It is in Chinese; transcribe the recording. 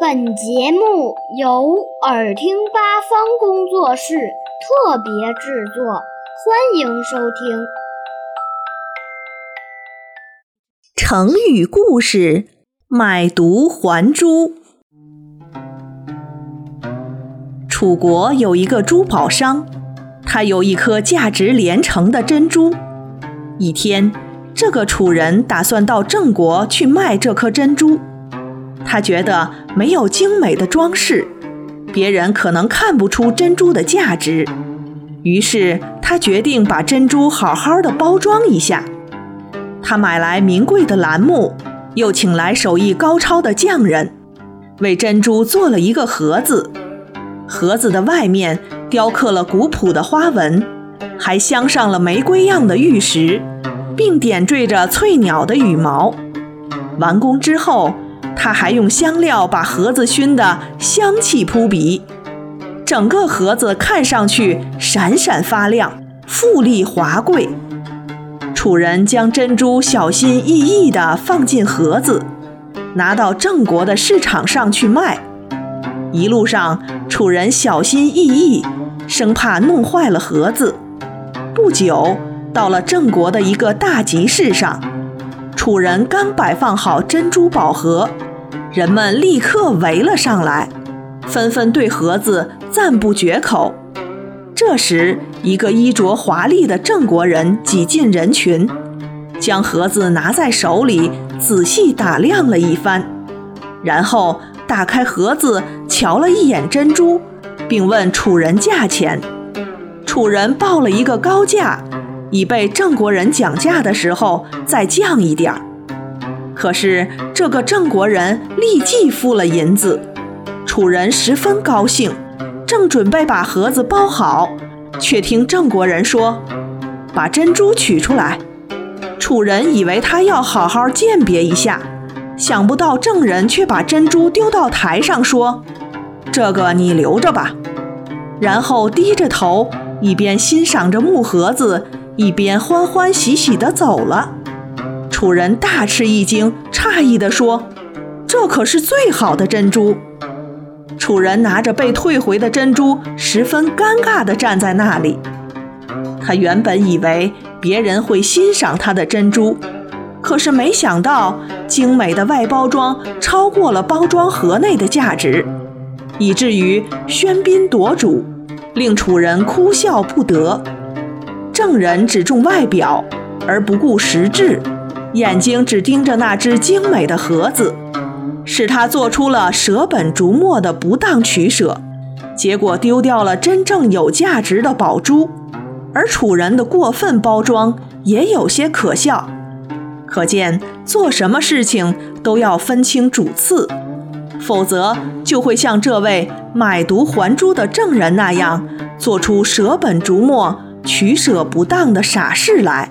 本节目由耳听八方工作室特别制作，欢迎收听。成语故事：买椟还珠。楚国有一个珠宝商，他有一颗价值连城的珍珠。一天，这个楚人打算到郑国去卖这颗珍珠。他觉得没有精美的装饰，别人可能看不出珍珠的价值。于是他决定把珍珠好好的包装一下。他买来名贵的楠木，又请来手艺高超的匠人，为珍珠做了一个盒子。盒子的外面雕刻了古朴的花纹，还镶上了玫瑰样的玉石，并点缀着翠鸟的羽毛。完工之后。他还用香料把盒子熏得香气扑鼻，整个盒子看上去闪闪发亮，富丽华贵。楚人将珍珠小心翼翼地放进盒子，拿到郑国的市场上去卖。一路上，楚人小心翼翼，生怕弄坏了盒子。不久，到了郑国的一个大集市上，楚人刚摆放好珍珠宝盒。人们立刻围了上来，纷纷对盒子赞不绝口。这时，一个衣着华丽的郑国人挤进人群，将盒子拿在手里，仔细打量了一番，然后打开盒子，瞧了一眼珍珠，并问楚人价钱。楚人报了一个高价，以备郑国人讲价的时候再降一点儿。可是这个郑国人立即付了银子，楚人十分高兴，正准备把盒子包好，却听郑国人说：“把珍珠取出来。”楚人以为他要好好鉴别一下，想不到郑人却把珍珠丢到台上，说：“这个你留着吧。”然后低着头，一边欣赏着木盒子，一边欢欢喜喜地走了。楚人大吃一惊，诧异地说：“这可是最好的珍珠。”楚人拿着被退回的珍珠，十分尴尬地站在那里。他原本以为别人会欣赏他的珍珠，可是没想到精美的外包装超过了包装盒内的价值，以至于喧宾夺主，令楚人哭笑不得。郑人只重外表，而不顾实质。眼睛只盯着那只精美的盒子，使他做出了舍本逐末的不当取舍，结果丢掉了真正有价值的宝珠。而楚人的过分包装也有些可笑，可见做什么事情都要分清主次，否则就会像这位买椟还珠的郑人那样，做出舍本逐末、取舍不当的傻事来。